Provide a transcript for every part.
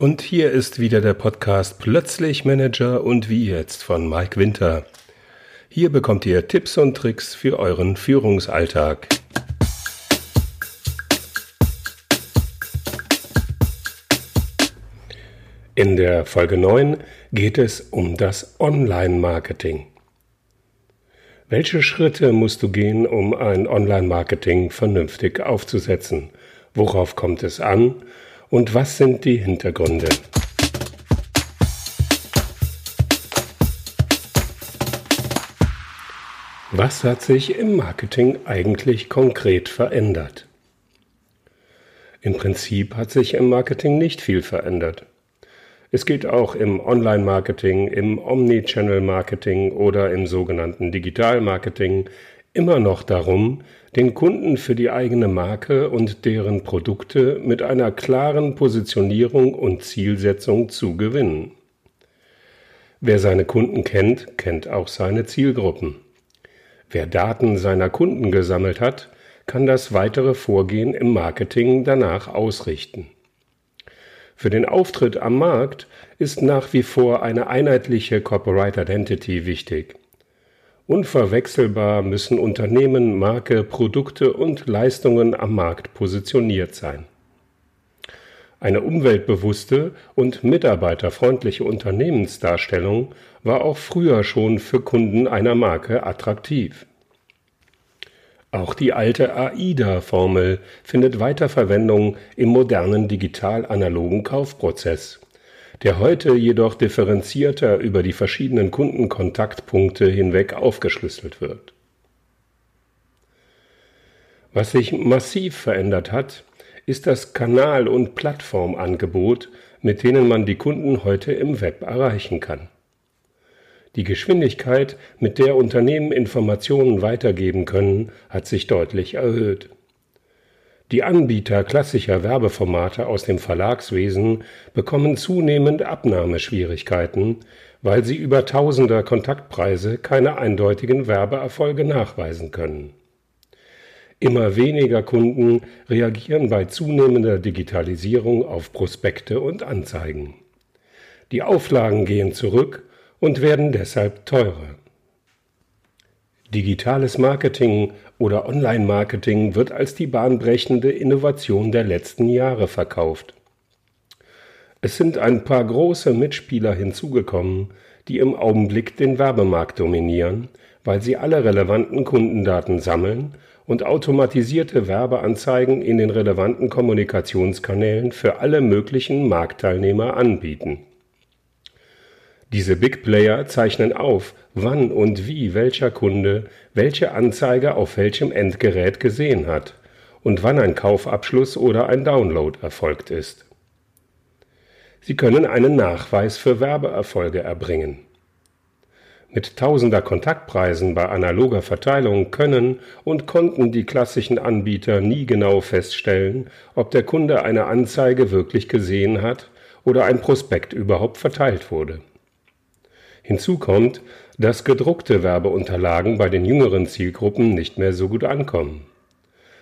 Und hier ist wieder der Podcast Plötzlich Manager und wie jetzt von Mike Winter. Hier bekommt ihr Tipps und Tricks für euren Führungsalltag. In der Folge 9 geht es um das Online-Marketing. Welche Schritte musst du gehen, um ein Online-Marketing vernünftig aufzusetzen? Worauf kommt es an? Und was sind die Hintergründe? Was hat sich im Marketing eigentlich konkret verändert? Im Prinzip hat sich im Marketing nicht viel verändert. Es geht auch im Online-Marketing, im Omni-Channel-Marketing oder im sogenannten Digital-Marketing immer noch darum, den Kunden für die eigene Marke und deren Produkte mit einer klaren Positionierung und Zielsetzung zu gewinnen. Wer seine Kunden kennt, kennt auch seine Zielgruppen. Wer Daten seiner Kunden gesammelt hat, kann das weitere Vorgehen im Marketing danach ausrichten. Für den Auftritt am Markt ist nach wie vor eine einheitliche Corporate Identity wichtig. Unverwechselbar müssen Unternehmen, Marke, Produkte und Leistungen am Markt positioniert sein. Eine umweltbewusste und mitarbeiterfreundliche Unternehmensdarstellung war auch früher schon für Kunden einer Marke attraktiv. Auch die alte AIDA-Formel findet Weiterverwendung im modernen digital-analogen Kaufprozess der heute jedoch differenzierter über die verschiedenen Kundenkontaktpunkte hinweg aufgeschlüsselt wird. Was sich massiv verändert hat, ist das Kanal- und Plattformangebot, mit denen man die Kunden heute im Web erreichen kann. Die Geschwindigkeit, mit der Unternehmen Informationen weitergeben können, hat sich deutlich erhöht. Die Anbieter klassischer Werbeformate aus dem Verlagswesen bekommen zunehmend Abnahmeschwierigkeiten, weil sie über tausender Kontaktpreise keine eindeutigen Werbeerfolge nachweisen können. Immer weniger Kunden reagieren bei zunehmender Digitalisierung auf Prospekte und Anzeigen. Die Auflagen gehen zurück und werden deshalb teurer. Digitales Marketing oder Online-Marketing wird als die bahnbrechende Innovation der letzten Jahre verkauft. Es sind ein paar große Mitspieler hinzugekommen, die im Augenblick den Werbemarkt dominieren, weil sie alle relevanten Kundendaten sammeln und automatisierte Werbeanzeigen in den relevanten Kommunikationskanälen für alle möglichen Marktteilnehmer anbieten. Diese Big Player zeichnen auf, wann und wie welcher Kunde welche Anzeige auf welchem Endgerät gesehen hat und wann ein Kaufabschluss oder ein Download erfolgt ist. Sie können einen Nachweis für Werbeerfolge erbringen. Mit tausender Kontaktpreisen bei analoger Verteilung können und konnten die klassischen Anbieter nie genau feststellen, ob der Kunde eine Anzeige wirklich gesehen hat oder ein Prospekt überhaupt verteilt wurde. Hinzu kommt, dass gedruckte Werbeunterlagen bei den jüngeren Zielgruppen nicht mehr so gut ankommen.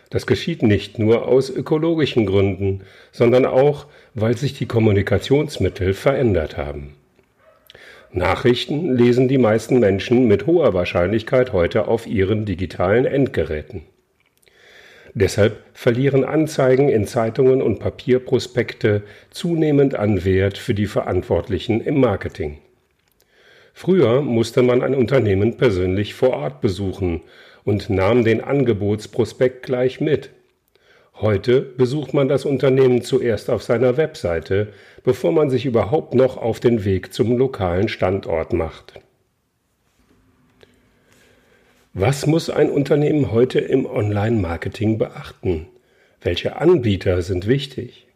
Das geschieht nicht nur aus ökologischen Gründen, sondern auch, weil sich die Kommunikationsmittel verändert haben. Nachrichten lesen die meisten Menschen mit hoher Wahrscheinlichkeit heute auf ihren digitalen Endgeräten. Deshalb verlieren Anzeigen in Zeitungen und Papierprospekte zunehmend an Wert für die Verantwortlichen im Marketing. Früher musste man ein Unternehmen persönlich vor Ort besuchen und nahm den Angebotsprospekt gleich mit. Heute besucht man das Unternehmen zuerst auf seiner Webseite, bevor man sich überhaupt noch auf den Weg zum lokalen Standort macht. Was muss ein Unternehmen heute im Online-Marketing beachten? Welche Anbieter sind wichtig?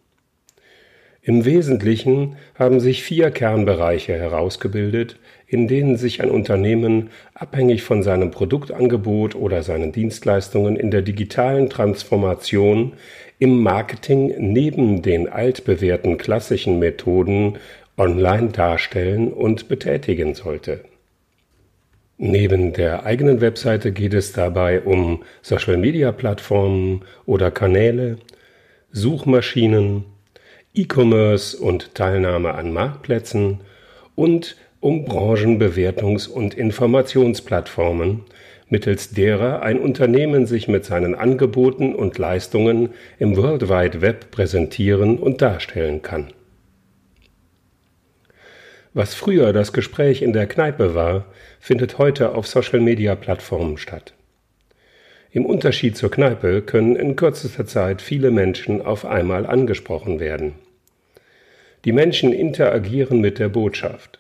Im Wesentlichen haben sich vier Kernbereiche herausgebildet, in denen sich ein Unternehmen abhängig von seinem Produktangebot oder seinen Dienstleistungen in der digitalen Transformation im Marketing neben den altbewährten klassischen Methoden online darstellen und betätigen sollte. Neben der eigenen Webseite geht es dabei um Social-Media-Plattformen oder Kanäle, Suchmaschinen, E-Commerce und Teilnahme an Marktplätzen und um Branchenbewertungs- und Informationsplattformen, mittels derer ein Unternehmen sich mit seinen Angeboten und Leistungen im World Wide Web präsentieren und darstellen kann. Was früher das Gespräch in der Kneipe war, findet heute auf Social-Media-Plattformen statt. Im Unterschied zur Kneipe können in kürzester Zeit viele Menschen auf einmal angesprochen werden. Die Menschen interagieren mit der Botschaft.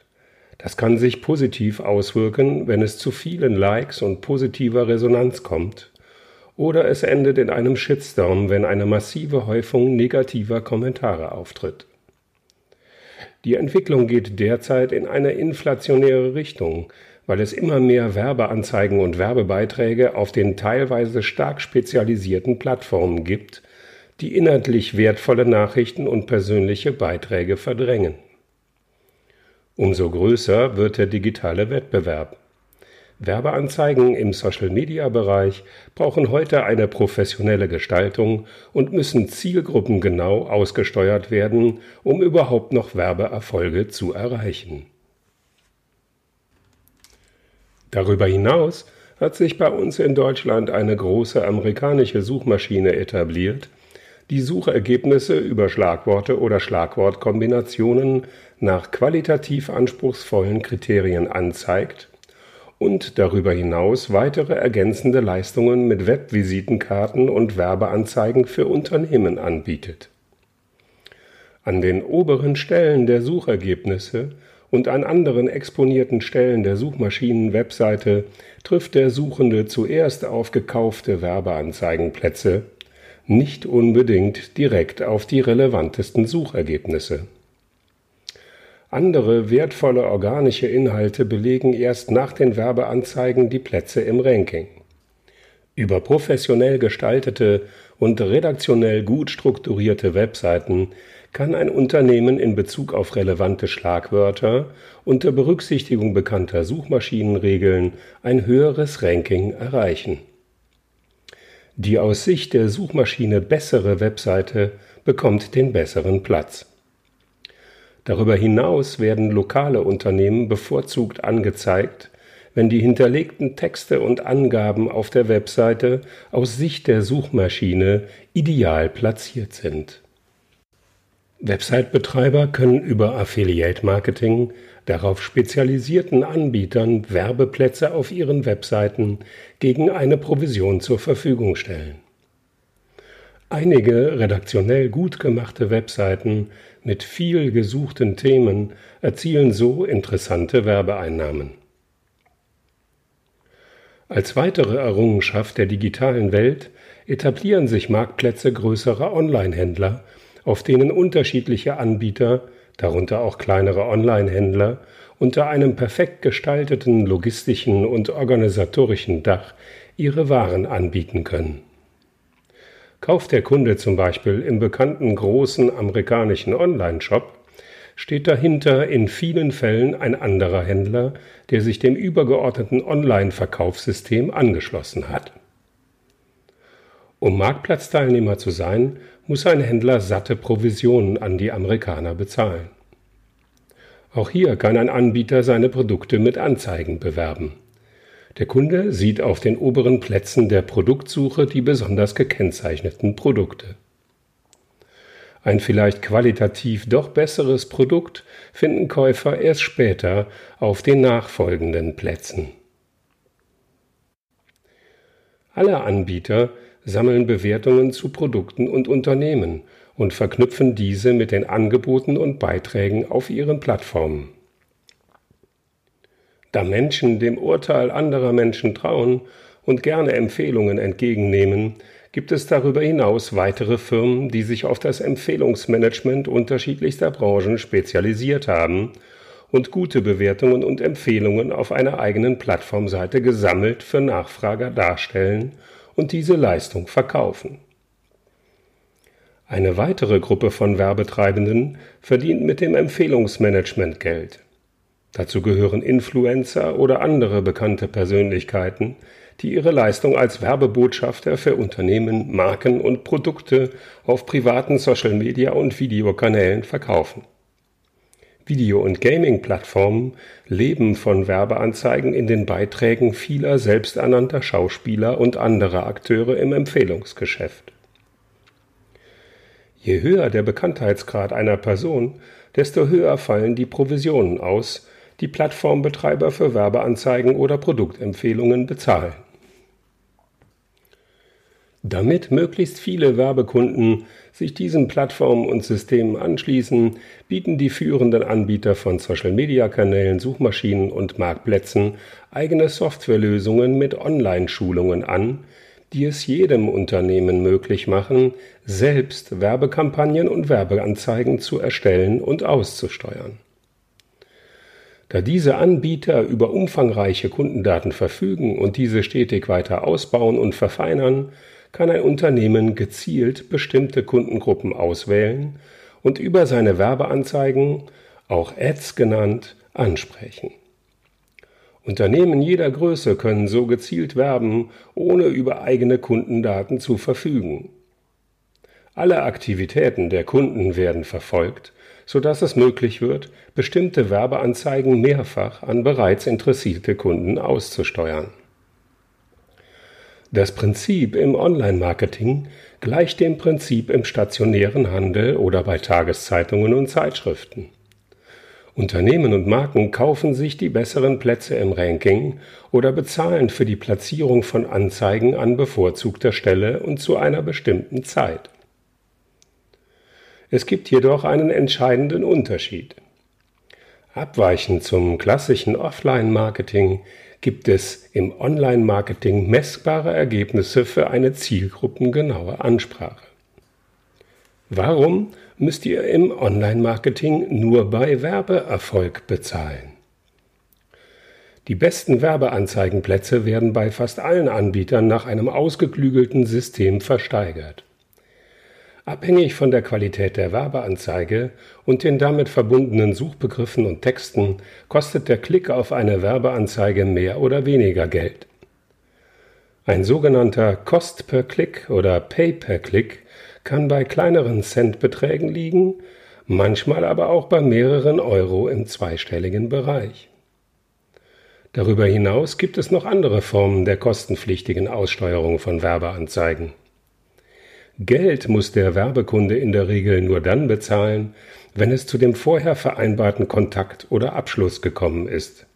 Das kann sich positiv auswirken, wenn es zu vielen Likes und positiver Resonanz kommt, oder es endet in einem Shitstorm, wenn eine massive Häufung negativer Kommentare auftritt. Die Entwicklung geht derzeit in eine inflationäre Richtung, weil es immer mehr Werbeanzeigen und Werbebeiträge auf den teilweise stark spezialisierten Plattformen gibt, die inhaltlich wertvolle Nachrichten und persönliche Beiträge verdrängen. Umso größer wird der digitale Wettbewerb. Werbeanzeigen im Social-Media-Bereich brauchen heute eine professionelle Gestaltung und müssen zielgruppengenau ausgesteuert werden, um überhaupt noch Werbeerfolge zu erreichen. Darüber hinaus hat sich bei uns in Deutschland eine große amerikanische Suchmaschine etabliert, die Suchergebnisse über Schlagworte oder Schlagwortkombinationen nach qualitativ anspruchsvollen Kriterien anzeigt und darüber hinaus weitere ergänzende Leistungen mit Webvisitenkarten und Werbeanzeigen für Unternehmen anbietet. An den oberen Stellen der Suchergebnisse und an anderen exponierten Stellen der Suchmaschinen-Webseite trifft der Suchende zuerst auf gekaufte Werbeanzeigenplätze, nicht unbedingt direkt auf die relevantesten Suchergebnisse. Andere wertvolle organische Inhalte belegen erst nach den Werbeanzeigen die Plätze im Ranking. Über professionell gestaltete und redaktionell gut strukturierte Webseiten kann ein Unternehmen in Bezug auf relevante Schlagwörter unter Berücksichtigung bekannter Suchmaschinenregeln ein höheres Ranking erreichen. Die aus Sicht der Suchmaschine bessere Webseite bekommt den besseren Platz. Darüber hinaus werden lokale Unternehmen bevorzugt angezeigt, wenn die hinterlegten Texte und Angaben auf der Webseite aus Sicht der Suchmaschine ideal platziert sind. Website-Betreiber können über Affiliate-Marketing darauf spezialisierten Anbietern Werbeplätze auf ihren Webseiten gegen eine Provision zur Verfügung stellen. Einige redaktionell gut gemachte Webseiten mit viel gesuchten Themen erzielen so interessante Werbeeinnahmen. Als weitere Errungenschaft der digitalen Welt etablieren sich Marktplätze größerer Online-Händler auf denen unterschiedliche Anbieter, darunter auch kleinere Online-Händler, unter einem perfekt gestalteten logistischen und organisatorischen Dach ihre Waren anbieten können. Kauft der Kunde zum Beispiel im bekannten großen amerikanischen Online-Shop, steht dahinter in vielen Fällen ein anderer Händler, der sich dem übergeordneten Online-Verkaufssystem angeschlossen hat. Um Marktplatzteilnehmer zu sein, muss ein Händler satte Provisionen an die Amerikaner bezahlen. Auch hier kann ein Anbieter seine Produkte mit Anzeigen bewerben. Der Kunde sieht auf den oberen Plätzen der Produktsuche die besonders gekennzeichneten Produkte. Ein vielleicht qualitativ doch besseres Produkt finden Käufer erst später auf den nachfolgenden Plätzen. Alle Anbieter sammeln Bewertungen zu Produkten und Unternehmen und verknüpfen diese mit den Angeboten und Beiträgen auf ihren Plattformen. Da Menschen dem Urteil anderer Menschen trauen und gerne Empfehlungen entgegennehmen, gibt es darüber hinaus weitere Firmen, die sich auf das Empfehlungsmanagement unterschiedlichster Branchen spezialisiert haben und gute Bewertungen und Empfehlungen auf einer eigenen Plattformseite gesammelt für Nachfrager darstellen und diese Leistung verkaufen. Eine weitere Gruppe von Werbetreibenden verdient mit dem Empfehlungsmanagement Geld. Dazu gehören Influencer oder andere bekannte Persönlichkeiten, die ihre Leistung als Werbebotschafter für Unternehmen, Marken und Produkte auf privaten Social-Media und Videokanälen verkaufen. Video- und Gaming-Plattformen leben von Werbeanzeigen in den Beiträgen vieler selbsternannter Schauspieler und anderer Akteure im Empfehlungsgeschäft. Je höher der Bekanntheitsgrad einer Person, desto höher fallen die Provisionen aus, die Plattformbetreiber für Werbeanzeigen oder Produktempfehlungen bezahlen. Damit möglichst viele Werbekunden sich diesen Plattformen und Systemen anschließen, bieten die führenden Anbieter von Social-Media-Kanälen, Suchmaschinen und Marktplätzen eigene Softwarelösungen mit Online-Schulungen an, die es jedem Unternehmen möglich machen, selbst Werbekampagnen und Werbeanzeigen zu erstellen und auszusteuern. Da diese Anbieter über umfangreiche Kundendaten verfügen und diese stetig weiter ausbauen und verfeinern, kann ein Unternehmen gezielt bestimmte Kundengruppen auswählen und über seine Werbeanzeigen, auch Ads genannt, ansprechen. Unternehmen jeder Größe können so gezielt werben, ohne über eigene Kundendaten zu verfügen. Alle Aktivitäten der Kunden werden verfolgt, so dass es möglich wird, bestimmte Werbeanzeigen mehrfach an bereits interessierte Kunden auszusteuern. Das Prinzip im Online-Marketing gleicht dem Prinzip im stationären Handel oder bei Tageszeitungen und Zeitschriften. Unternehmen und Marken kaufen sich die besseren Plätze im Ranking oder bezahlen für die Platzierung von Anzeigen an bevorzugter Stelle und zu einer bestimmten Zeit. Es gibt jedoch einen entscheidenden Unterschied. Abweichend zum klassischen Offline-Marketing gibt es im Online-Marketing messbare Ergebnisse für eine zielgruppengenaue Ansprache. Warum müsst ihr im Online-Marketing nur bei Werbeerfolg bezahlen? Die besten Werbeanzeigenplätze werden bei fast allen Anbietern nach einem ausgeklügelten System versteigert. Abhängig von der Qualität der Werbeanzeige und den damit verbundenen Suchbegriffen und Texten kostet der Klick auf eine Werbeanzeige mehr oder weniger Geld. Ein sogenannter Cost per Click oder Pay per Click kann bei kleineren Centbeträgen liegen, manchmal aber auch bei mehreren Euro im zweistelligen Bereich. Darüber hinaus gibt es noch andere Formen der kostenpflichtigen Aussteuerung von Werbeanzeigen. Geld muss der Werbekunde in der Regel nur dann bezahlen, wenn es zu dem vorher vereinbarten Kontakt oder Abschluss gekommen ist.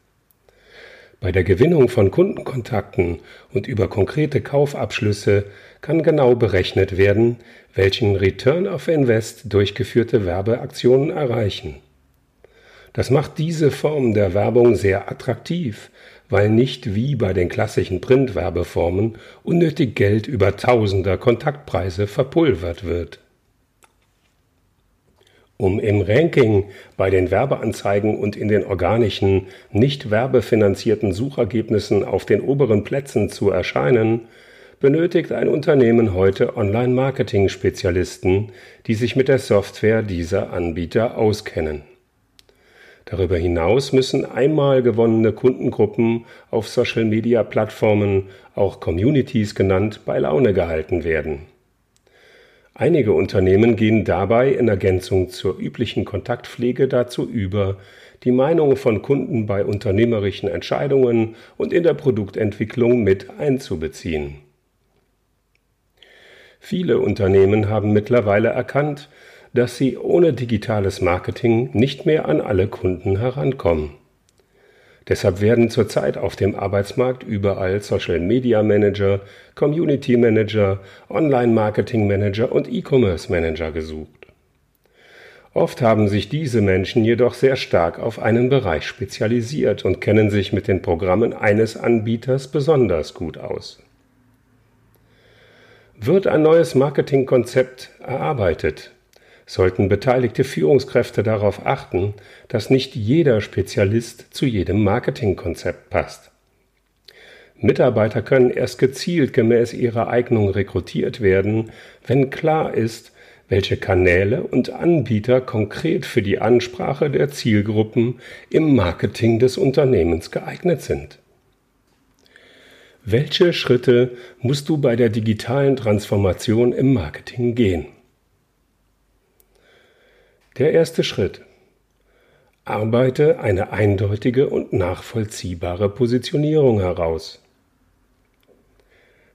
Bei der Gewinnung von Kundenkontakten und über konkrete Kaufabschlüsse kann genau berechnet werden, welchen Return of Invest durchgeführte Werbeaktionen erreichen. Das macht diese Form der Werbung sehr attraktiv, weil nicht wie bei den klassischen Printwerbeformen unnötig Geld über tausender Kontaktpreise verpulvert wird. Um im Ranking bei den Werbeanzeigen und in den organischen, nicht werbefinanzierten Suchergebnissen auf den oberen Plätzen zu erscheinen, benötigt ein Unternehmen heute Online-Marketing-Spezialisten, die sich mit der Software dieser Anbieter auskennen. Darüber hinaus müssen einmal gewonnene Kundengruppen auf Social-Media-Plattformen, auch Communities genannt, bei Laune gehalten werden. Einige Unternehmen gehen dabei in Ergänzung zur üblichen Kontaktpflege dazu über, die Meinung von Kunden bei unternehmerischen Entscheidungen und in der Produktentwicklung mit einzubeziehen. Viele Unternehmen haben mittlerweile erkannt, dass sie ohne digitales Marketing nicht mehr an alle Kunden herankommen. Deshalb werden zurzeit auf dem Arbeitsmarkt überall Social Media Manager, Community Manager, Online Marketing Manager und E-Commerce Manager gesucht. Oft haben sich diese Menschen jedoch sehr stark auf einen Bereich spezialisiert und kennen sich mit den Programmen eines Anbieters besonders gut aus. Wird ein neues Marketingkonzept erarbeitet, sollten beteiligte Führungskräfte darauf achten, dass nicht jeder Spezialist zu jedem Marketingkonzept passt. Mitarbeiter können erst gezielt gemäß ihrer Eignung rekrutiert werden, wenn klar ist, welche Kanäle und Anbieter konkret für die Ansprache der Zielgruppen im Marketing des Unternehmens geeignet sind. Welche Schritte musst du bei der digitalen Transformation im Marketing gehen? Der erste Schritt. Arbeite eine eindeutige und nachvollziehbare Positionierung heraus.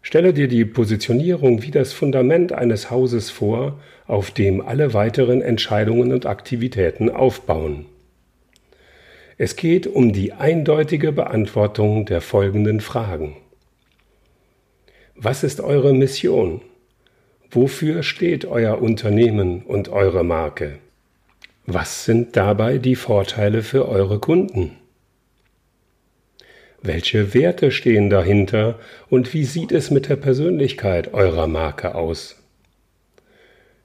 Stelle dir die Positionierung wie das Fundament eines Hauses vor, auf dem alle weiteren Entscheidungen und Aktivitäten aufbauen. Es geht um die eindeutige Beantwortung der folgenden Fragen. Was ist eure Mission? Wofür steht euer Unternehmen und eure Marke? Was sind dabei die Vorteile für eure Kunden? Welche Werte stehen dahinter und wie sieht es mit der Persönlichkeit eurer Marke aus?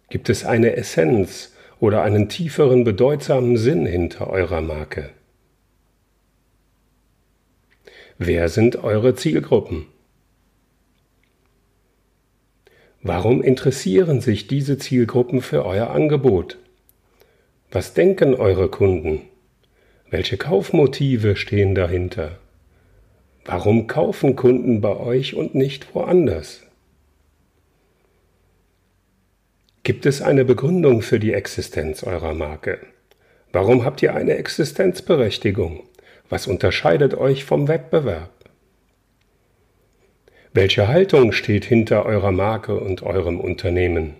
Gibt es eine Essenz oder einen tieferen bedeutsamen Sinn hinter eurer Marke? Wer sind eure Zielgruppen? Warum interessieren sich diese Zielgruppen für euer Angebot? Was denken eure Kunden? Welche Kaufmotive stehen dahinter? Warum kaufen Kunden bei euch und nicht woanders? Gibt es eine Begründung für die Existenz eurer Marke? Warum habt ihr eine Existenzberechtigung? Was unterscheidet euch vom Wettbewerb? Welche Haltung steht hinter eurer Marke und eurem Unternehmen?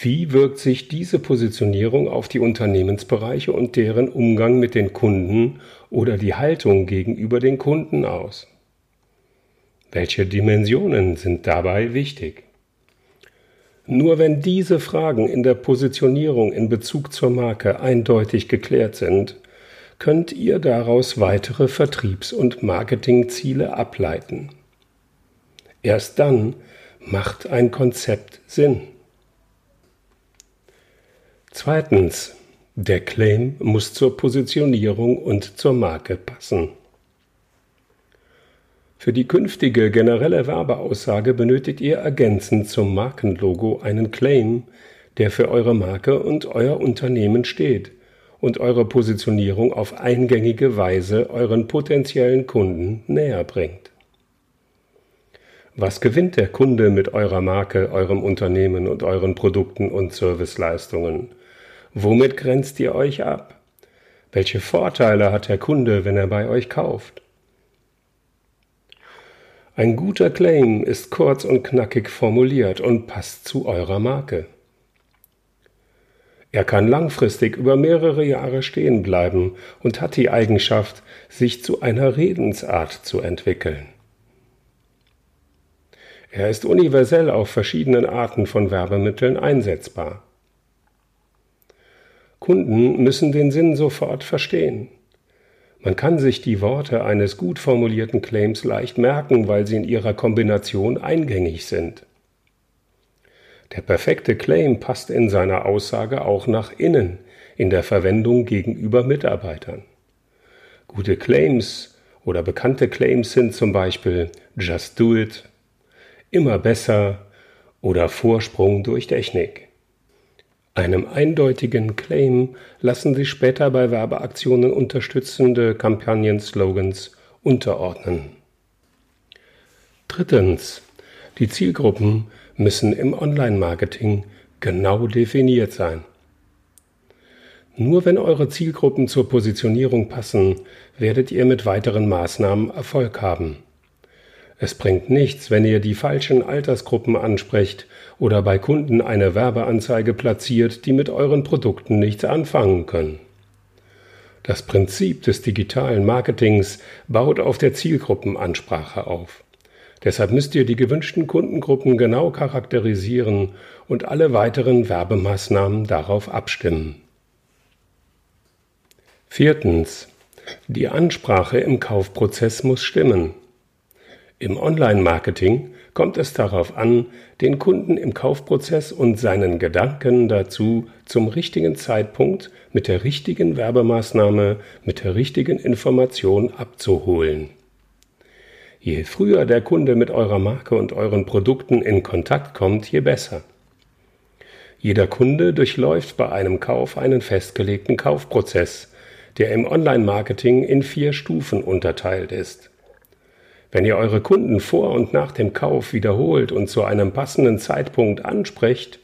Wie wirkt sich diese Positionierung auf die Unternehmensbereiche und deren Umgang mit den Kunden oder die Haltung gegenüber den Kunden aus? Welche Dimensionen sind dabei wichtig? Nur wenn diese Fragen in der Positionierung in Bezug zur Marke eindeutig geklärt sind, könnt ihr daraus weitere Vertriebs- und Marketingziele ableiten. Erst dann macht ein Konzept Sinn. Zweitens. Der Claim muss zur Positionierung und zur Marke passen. Für die künftige generelle Werbeaussage benötigt ihr ergänzend zum Markenlogo einen Claim, der für eure Marke und euer Unternehmen steht und eure Positionierung auf eingängige Weise euren potenziellen Kunden näher bringt. Was gewinnt der Kunde mit eurer Marke, eurem Unternehmen und euren Produkten und Serviceleistungen? Womit grenzt ihr euch ab? Welche Vorteile hat der Kunde, wenn er bei euch kauft? Ein guter Claim ist kurz und knackig formuliert und passt zu eurer Marke. Er kann langfristig über mehrere Jahre stehen bleiben und hat die Eigenschaft, sich zu einer Redensart zu entwickeln. Er ist universell auf verschiedenen Arten von Werbemitteln einsetzbar. Kunden müssen den Sinn sofort verstehen. Man kann sich die Worte eines gut formulierten Claims leicht merken, weil sie in ihrer Kombination eingängig sind. Der perfekte Claim passt in seiner Aussage auch nach innen, in der Verwendung gegenüber Mitarbeitern. Gute Claims oder bekannte Claims sind zum Beispiel Just Do It, immer besser oder Vorsprung durch Technik. Einem eindeutigen Claim lassen sich später bei Werbeaktionen unterstützende Kampagnen-Slogans unterordnen. Drittens. Die Zielgruppen müssen im Online-Marketing genau definiert sein. Nur wenn eure Zielgruppen zur Positionierung passen, werdet ihr mit weiteren Maßnahmen Erfolg haben. Es bringt nichts, wenn ihr die falschen Altersgruppen ansprecht oder bei Kunden eine Werbeanzeige platziert, die mit euren Produkten nichts anfangen können. Das Prinzip des digitalen Marketings baut auf der Zielgruppenansprache auf. Deshalb müsst ihr die gewünschten Kundengruppen genau charakterisieren und alle weiteren Werbemaßnahmen darauf abstimmen. Viertens. Die Ansprache im Kaufprozess muss stimmen. Im Online-Marketing kommt es darauf an, den Kunden im Kaufprozess und seinen Gedanken dazu zum richtigen Zeitpunkt mit der richtigen Werbemaßnahme, mit der richtigen Information abzuholen. Je früher der Kunde mit eurer Marke und euren Produkten in Kontakt kommt, je besser. Jeder Kunde durchläuft bei einem Kauf einen festgelegten Kaufprozess, der im Online-Marketing in vier Stufen unterteilt ist. Wenn ihr eure Kunden vor und nach dem Kauf wiederholt und zu einem passenden Zeitpunkt ansprecht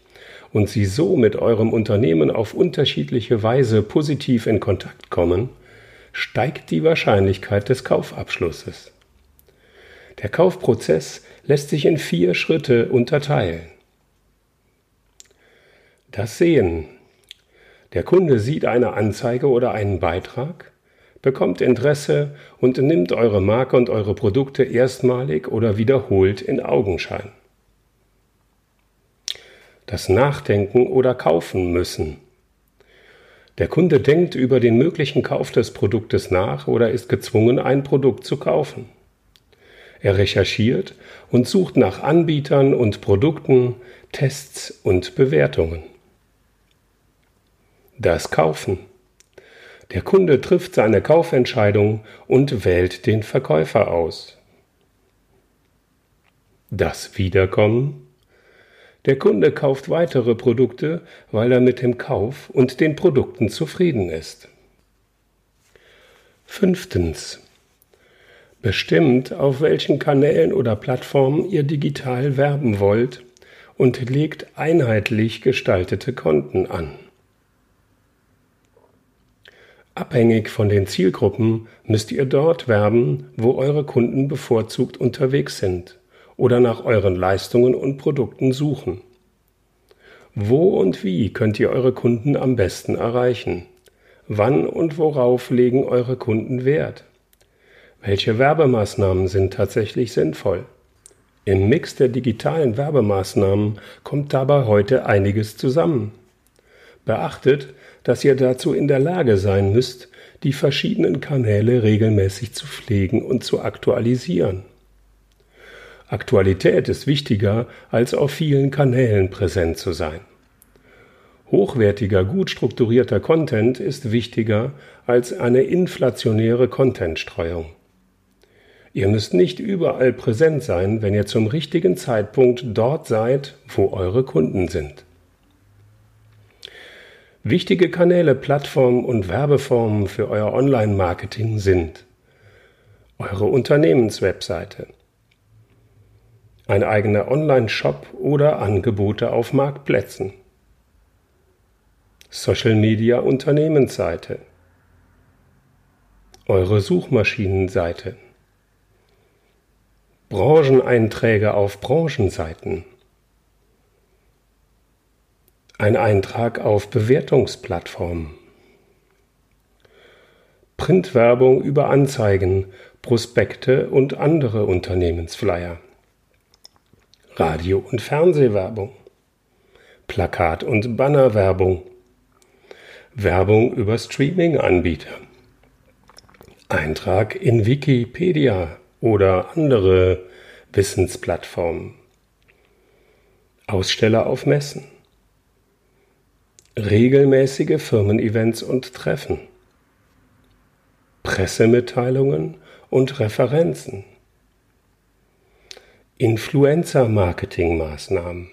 und sie so mit eurem Unternehmen auf unterschiedliche Weise positiv in Kontakt kommen, steigt die Wahrscheinlichkeit des Kaufabschlusses. Der Kaufprozess lässt sich in vier Schritte unterteilen. Das Sehen. Der Kunde sieht eine Anzeige oder einen Beitrag, bekommt Interesse und nimmt eure Marke und eure Produkte erstmalig oder wiederholt in Augenschein. Das Nachdenken oder Kaufen müssen. Der Kunde denkt über den möglichen Kauf des Produktes nach oder ist gezwungen, ein Produkt zu kaufen. Er recherchiert und sucht nach Anbietern und Produkten, Tests und Bewertungen. Das Kaufen. Der Kunde trifft seine Kaufentscheidung und wählt den Verkäufer aus. Das Wiederkommen. Der Kunde kauft weitere Produkte, weil er mit dem Kauf und den Produkten zufrieden ist. Fünftens. Bestimmt, auf welchen Kanälen oder Plattformen ihr digital werben wollt und legt einheitlich gestaltete Konten an. Abhängig von den Zielgruppen müsst ihr dort werben, wo eure Kunden bevorzugt unterwegs sind oder nach euren Leistungen und Produkten suchen. Wo und wie könnt ihr eure Kunden am besten erreichen? Wann und worauf legen eure Kunden Wert? Welche Werbemaßnahmen sind tatsächlich sinnvoll? Im Mix der digitalen Werbemaßnahmen kommt dabei heute einiges zusammen. Beachtet, dass ihr dazu in der Lage sein müsst, die verschiedenen Kanäle regelmäßig zu pflegen und zu aktualisieren. Aktualität ist wichtiger, als auf vielen Kanälen präsent zu sein. Hochwertiger, gut strukturierter Content ist wichtiger als eine inflationäre Contentstreuung. Ihr müsst nicht überall präsent sein, wenn ihr zum richtigen Zeitpunkt dort seid, wo eure Kunden sind. Wichtige Kanäle, Plattformen und Werbeformen für euer Online-Marketing sind eure Unternehmenswebseite, ein eigener Online-Shop oder Angebote auf Marktplätzen, Social Media Unternehmensseite, eure Suchmaschinenseite, Brancheneinträge auf Branchenseiten, ein Eintrag auf Bewertungsplattformen. Printwerbung über Anzeigen, Prospekte und andere Unternehmensflyer. Radio- und Fernsehwerbung. Plakat- und Bannerwerbung. Werbung über Streaming-Anbieter. Eintrag in Wikipedia oder andere Wissensplattformen. Aussteller auf Messen regelmäßige Firmen-Events und Treffen, Pressemitteilungen und Referenzen, Influencer-Marketing-Maßnahmen.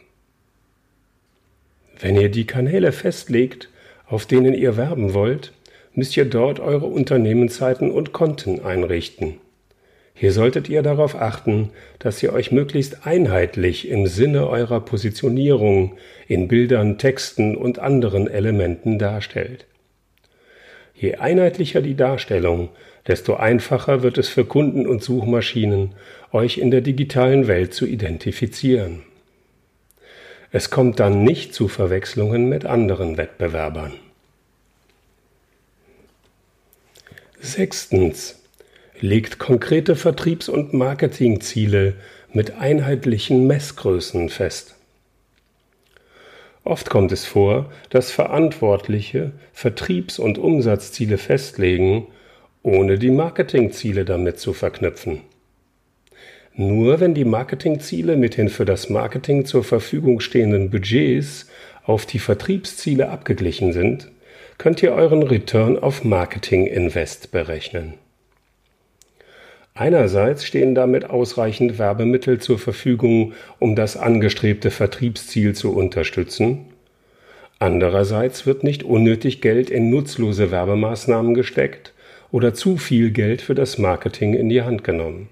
Wenn ihr die Kanäle festlegt, auf denen ihr werben wollt, müsst ihr dort eure Unternehmenszeiten und Konten einrichten. Hier solltet ihr darauf achten, dass ihr euch möglichst einheitlich im Sinne eurer Positionierung in Bildern, Texten und anderen Elementen darstellt. Je einheitlicher die Darstellung, desto einfacher wird es für Kunden und Suchmaschinen, euch in der digitalen Welt zu identifizieren. Es kommt dann nicht zu Verwechslungen mit anderen Wettbewerbern. Sechstens legt konkrete Vertriebs- und Marketingziele mit einheitlichen Messgrößen fest. Oft kommt es vor, dass Verantwortliche Vertriebs- und Umsatzziele festlegen, ohne die Marketingziele damit zu verknüpfen. Nur wenn die Marketingziele mit den für das Marketing zur Verfügung stehenden Budgets auf die Vertriebsziele abgeglichen sind, könnt ihr euren Return auf Marketing Invest berechnen. Einerseits stehen damit ausreichend Werbemittel zur Verfügung, um das angestrebte Vertriebsziel zu unterstützen. Andererseits wird nicht unnötig Geld in nutzlose Werbemaßnahmen gesteckt oder zu viel Geld für das Marketing in die Hand genommen.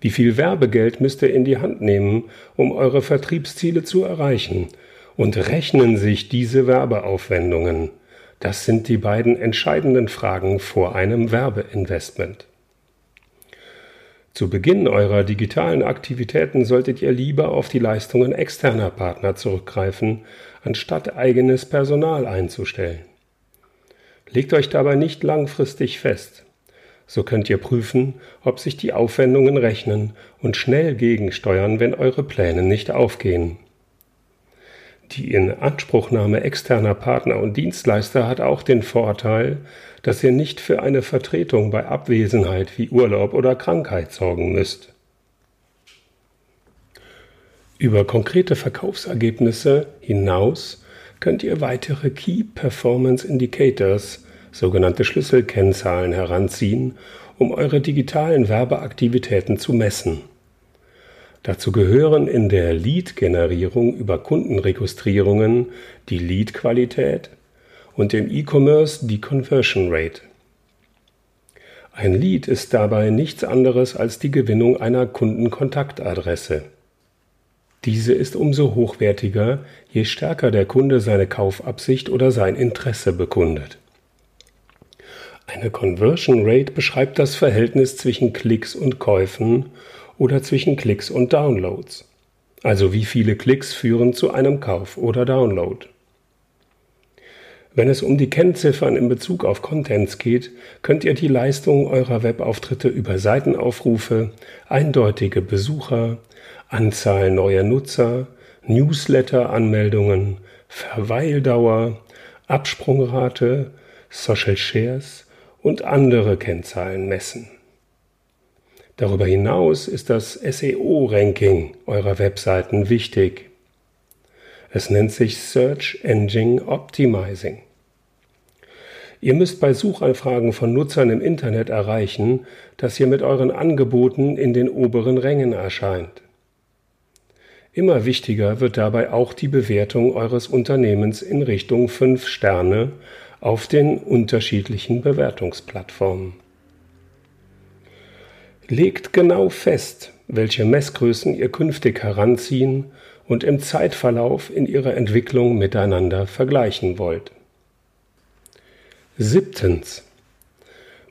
Wie viel Werbegeld müsst ihr in die Hand nehmen, um eure Vertriebsziele zu erreichen? Und rechnen sich diese Werbeaufwendungen? Das sind die beiden entscheidenden Fragen vor einem Werbeinvestment. Zu Beginn eurer digitalen Aktivitäten solltet ihr lieber auf die Leistungen externer Partner zurückgreifen, anstatt eigenes Personal einzustellen. Legt euch dabei nicht langfristig fest. So könnt ihr prüfen, ob sich die Aufwendungen rechnen und schnell gegensteuern, wenn eure Pläne nicht aufgehen. Die Inanspruchnahme externer Partner und Dienstleister hat auch den Vorteil, dass ihr nicht für eine Vertretung bei Abwesenheit wie Urlaub oder Krankheit sorgen müsst. Über konkrete Verkaufsergebnisse hinaus könnt ihr weitere Key Performance Indicators, sogenannte Schlüsselkennzahlen, heranziehen, um eure digitalen Werbeaktivitäten zu messen. Dazu gehören in der Lead-Generierung über Kundenregistrierungen die Lead-Qualität und im E-Commerce die Conversion Rate. Ein Lead ist dabei nichts anderes als die Gewinnung einer Kundenkontaktadresse. Diese ist umso hochwertiger, je stärker der Kunde seine Kaufabsicht oder sein Interesse bekundet. Eine Conversion Rate beschreibt das Verhältnis zwischen Klicks und Käufen oder zwischen Klicks und Downloads. Also wie viele Klicks führen zu einem Kauf oder Download. Wenn es um die Kennziffern in Bezug auf Contents geht, könnt ihr die Leistung eurer Webauftritte über Seitenaufrufe, eindeutige Besucher, Anzahl neuer Nutzer, Newsletter-Anmeldungen, Verweildauer, Absprungrate, Social Shares und andere Kennzahlen messen. Darüber hinaus ist das SEO-Ranking eurer Webseiten wichtig. Es nennt sich Search Engine Optimizing. Ihr müsst bei Suchanfragen von Nutzern im Internet erreichen, dass ihr mit euren Angeboten in den oberen Rängen erscheint. Immer wichtiger wird dabei auch die Bewertung eures Unternehmens in Richtung 5 Sterne auf den unterschiedlichen Bewertungsplattformen. Legt genau fest, welche Messgrößen ihr künftig heranziehen und im Zeitverlauf in ihrer Entwicklung miteinander vergleichen wollt. Siebtens.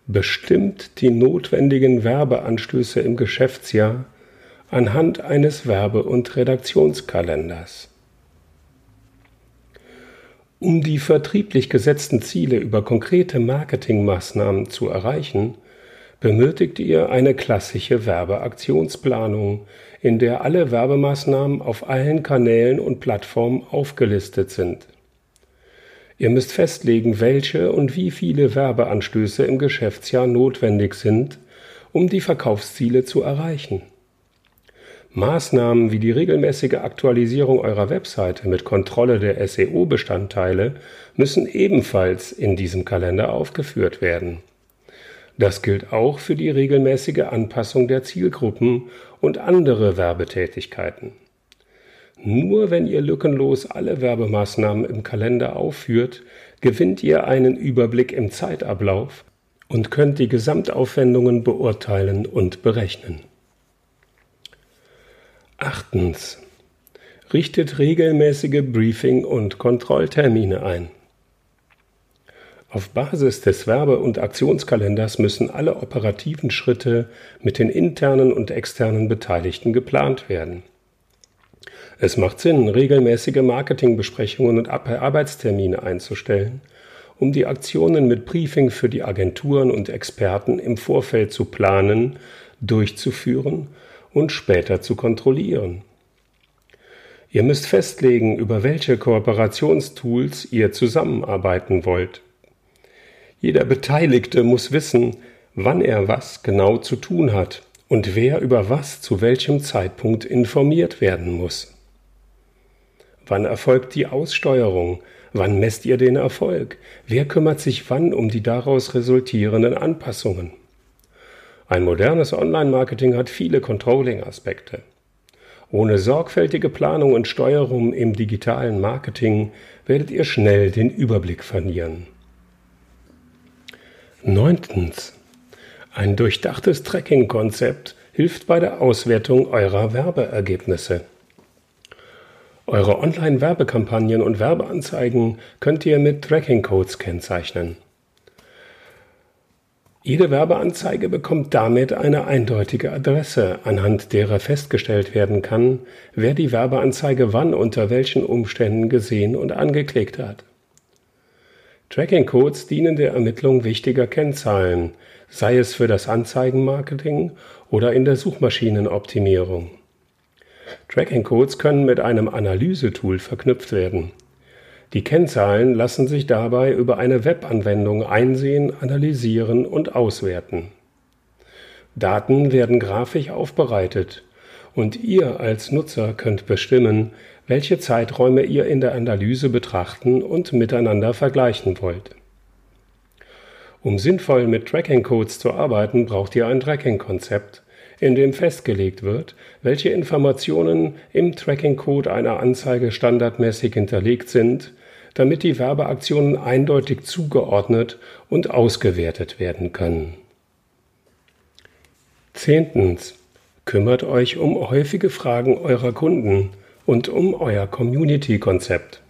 Bestimmt die notwendigen Werbeanstöße im Geschäftsjahr anhand eines Werbe- und Redaktionskalenders. Um die vertrieblich gesetzten Ziele über konkrete Marketingmaßnahmen zu erreichen, benötigt ihr eine klassische Werbeaktionsplanung, in der alle Werbemaßnahmen auf allen Kanälen und Plattformen aufgelistet sind. Ihr müsst festlegen, welche und wie viele Werbeanstöße im Geschäftsjahr notwendig sind, um die Verkaufsziele zu erreichen. Maßnahmen wie die regelmäßige Aktualisierung eurer Webseite mit Kontrolle der SEO-Bestandteile müssen ebenfalls in diesem Kalender aufgeführt werden. Das gilt auch für die regelmäßige Anpassung der Zielgruppen und andere Werbetätigkeiten. Nur wenn ihr lückenlos alle Werbemaßnahmen im Kalender aufführt, gewinnt ihr einen Überblick im Zeitablauf und könnt die Gesamtaufwendungen beurteilen und berechnen. Achtens. Richtet regelmäßige Briefing- und Kontrolltermine ein. Auf Basis des Werbe- und Aktionskalenders müssen alle operativen Schritte mit den internen und externen Beteiligten geplant werden. Es macht Sinn, regelmäßige Marketingbesprechungen und Arbeitstermine einzustellen, um die Aktionen mit Briefing für die Agenturen und Experten im Vorfeld zu planen, durchzuführen und später zu kontrollieren. Ihr müsst festlegen, über welche Kooperationstools ihr zusammenarbeiten wollt. Jeder Beteiligte muss wissen, wann er was genau zu tun hat und wer über was zu welchem Zeitpunkt informiert werden muss. Wann erfolgt die Aussteuerung? Wann messt ihr den Erfolg? Wer kümmert sich wann um die daraus resultierenden Anpassungen? Ein modernes Online-Marketing hat viele Controlling-Aspekte. Ohne sorgfältige Planung und Steuerung im digitalen Marketing werdet ihr schnell den Überblick verlieren. Neuntens. Ein durchdachtes Tracking-Konzept hilft bei der Auswertung eurer Werbeergebnisse. Eure Online-Werbekampagnen und Werbeanzeigen könnt ihr mit Tracking-Codes kennzeichnen. Jede Werbeanzeige bekommt damit eine eindeutige Adresse, anhand derer festgestellt werden kann, wer die Werbeanzeige wann unter welchen Umständen gesehen und angeklickt hat. Tracking-Codes dienen der Ermittlung wichtiger Kennzahlen, sei es für das Anzeigenmarketing oder in der Suchmaschinenoptimierung. Tracking-Codes können mit einem Analysetool verknüpft werden. Die Kennzahlen lassen sich dabei über eine Webanwendung einsehen, analysieren und auswerten. Daten werden grafisch aufbereitet und ihr als Nutzer könnt bestimmen, welche Zeiträume ihr in der Analyse betrachten und miteinander vergleichen wollt. Um sinnvoll mit Tracking-Codes zu arbeiten, braucht ihr ein Tracking-Konzept, in dem festgelegt wird, welche Informationen im Tracking-Code einer Anzeige standardmäßig hinterlegt sind, damit die Werbeaktionen eindeutig zugeordnet und ausgewertet werden können. Zehntens. Kümmert euch um häufige Fragen eurer Kunden und um euer Community-Konzept.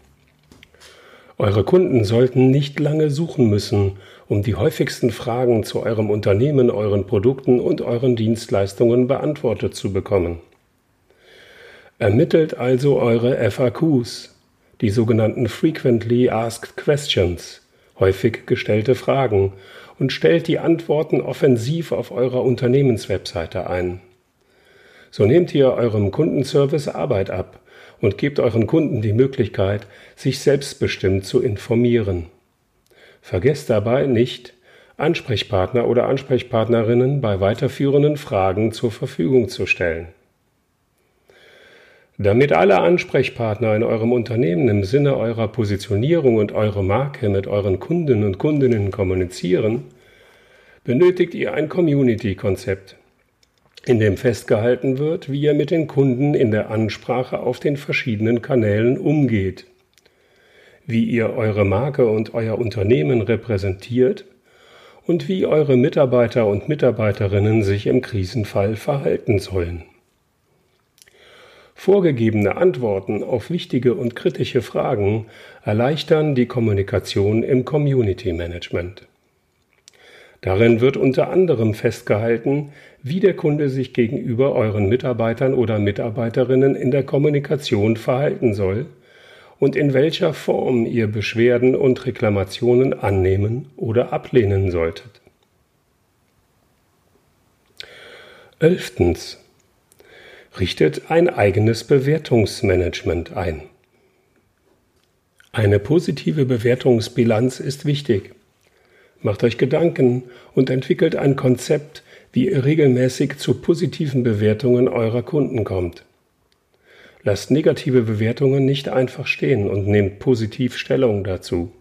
Eure Kunden sollten nicht lange suchen müssen, um die häufigsten Fragen zu eurem Unternehmen, euren Produkten und euren Dienstleistungen beantwortet zu bekommen. Ermittelt also eure FAQs, die sogenannten Frequently Asked Questions, häufig gestellte Fragen, und stellt die Antworten offensiv auf eurer Unternehmenswebseite ein. So nehmt ihr eurem Kundenservice Arbeit ab und gebt euren Kunden die Möglichkeit, sich selbstbestimmt zu informieren. Vergesst dabei nicht, Ansprechpartner oder Ansprechpartnerinnen bei weiterführenden Fragen zur Verfügung zu stellen. Damit alle Ansprechpartner in eurem Unternehmen im Sinne eurer Positionierung und eurer Marke mit euren Kunden und Kundinnen kommunizieren, benötigt ihr ein Community-Konzept, in dem festgehalten wird, wie ihr mit den Kunden in der Ansprache auf den verschiedenen Kanälen umgeht, wie ihr eure Marke und euer Unternehmen repräsentiert und wie eure Mitarbeiter und Mitarbeiterinnen sich im Krisenfall verhalten sollen. Vorgegebene Antworten auf wichtige und kritische Fragen erleichtern die Kommunikation im Community Management. Darin wird unter anderem festgehalten, wie der Kunde sich gegenüber euren Mitarbeitern oder Mitarbeiterinnen in der Kommunikation verhalten soll und in welcher Form ihr Beschwerden und Reklamationen annehmen oder ablehnen solltet. Elftens. Richtet ein eigenes Bewertungsmanagement ein. Eine positive Bewertungsbilanz ist wichtig. Macht euch Gedanken und entwickelt ein Konzept, wie ihr regelmäßig zu positiven Bewertungen eurer Kunden kommt. Lasst negative Bewertungen nicht einfach stehen und nehmt positiv Stellung dazu.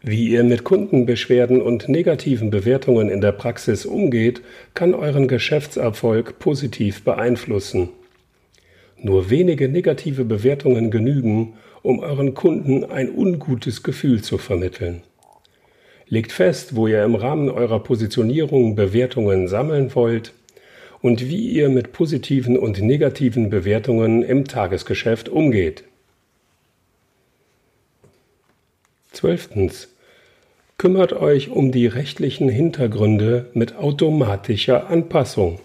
Wie ihr mit Kundenbeschwerden und negativen Bewertungen in der Praxis umgeht, kann euren Geschäftserfolg positiv beeinflussen. Nur wenige negative Bewertungen genügen, um euren Kunden ein ungutes Gefühl zu vermitteln. Legt fest, wo ihr im Rahmen eurer Positionierung Bewertungen sammeln wollt und wie ihr mit positiven und negativen Bewertungen im Tagesgeschäft umgeht. Zwölftens. Kümmert euch um die rechtlichen Hintergründe mit automatischer Anpassung.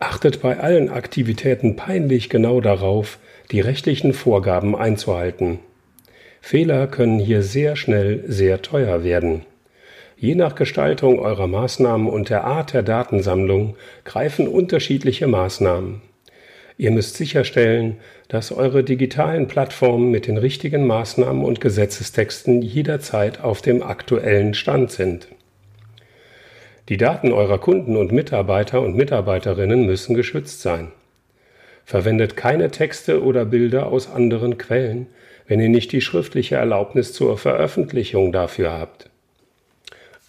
Achtet bei allen Aktivitäten peinlich genau darauf, die rechtlichen Vorgaben einzuhalten. Fehler können hier sehr schnell sehr teuer werden. Je nach Gestaltung eurer Maßnahmen und der Art der Datensammlung greifen unterschiedliche Maßnahmen. Ihr müsst sicherstellen, dass eure digitalen Plattformen mit den richtigen Maßnahmen und Gesetzestexten jederzeit auf dem aktuellen Stand sind. Die Daten eurer Kunden und Mitarbeiter und Mitarbeiterinnen müssen geschützt sein. Verwendet keine Texte oder Bilder aus anderen Quellen, wenn ihr nicht die schriftliche Erlaubnis zur Veröffentlichung dafür habt.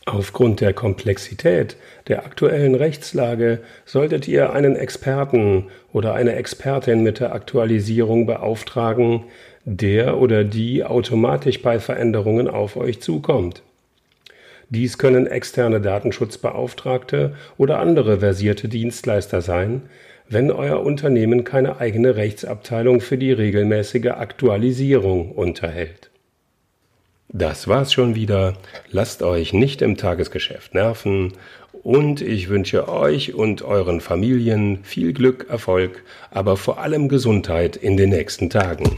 Aufgrund der Komplexität der aktuellen Rechtslage solltet ihr einen Experten oder eine Expertin mit der Aktualisierung beauftragen, der oder die automatisch bei Veränderungen auf euch zukommt. Dies können externe Datenschutzbeauftragte oder andere versierte Dienstleister sein, wenn euer Unternehmen keine eigene Rechtsabteilung für die regelmäßige Aktualisierung unterhält. Das war's schon wieder. Lasst euch nicht im Tagesgeschäft nerven und ich wünsche euch und euren Familien viel Glück, Erfolg, aber vor allem Gesundheit in den nächsten Tagen.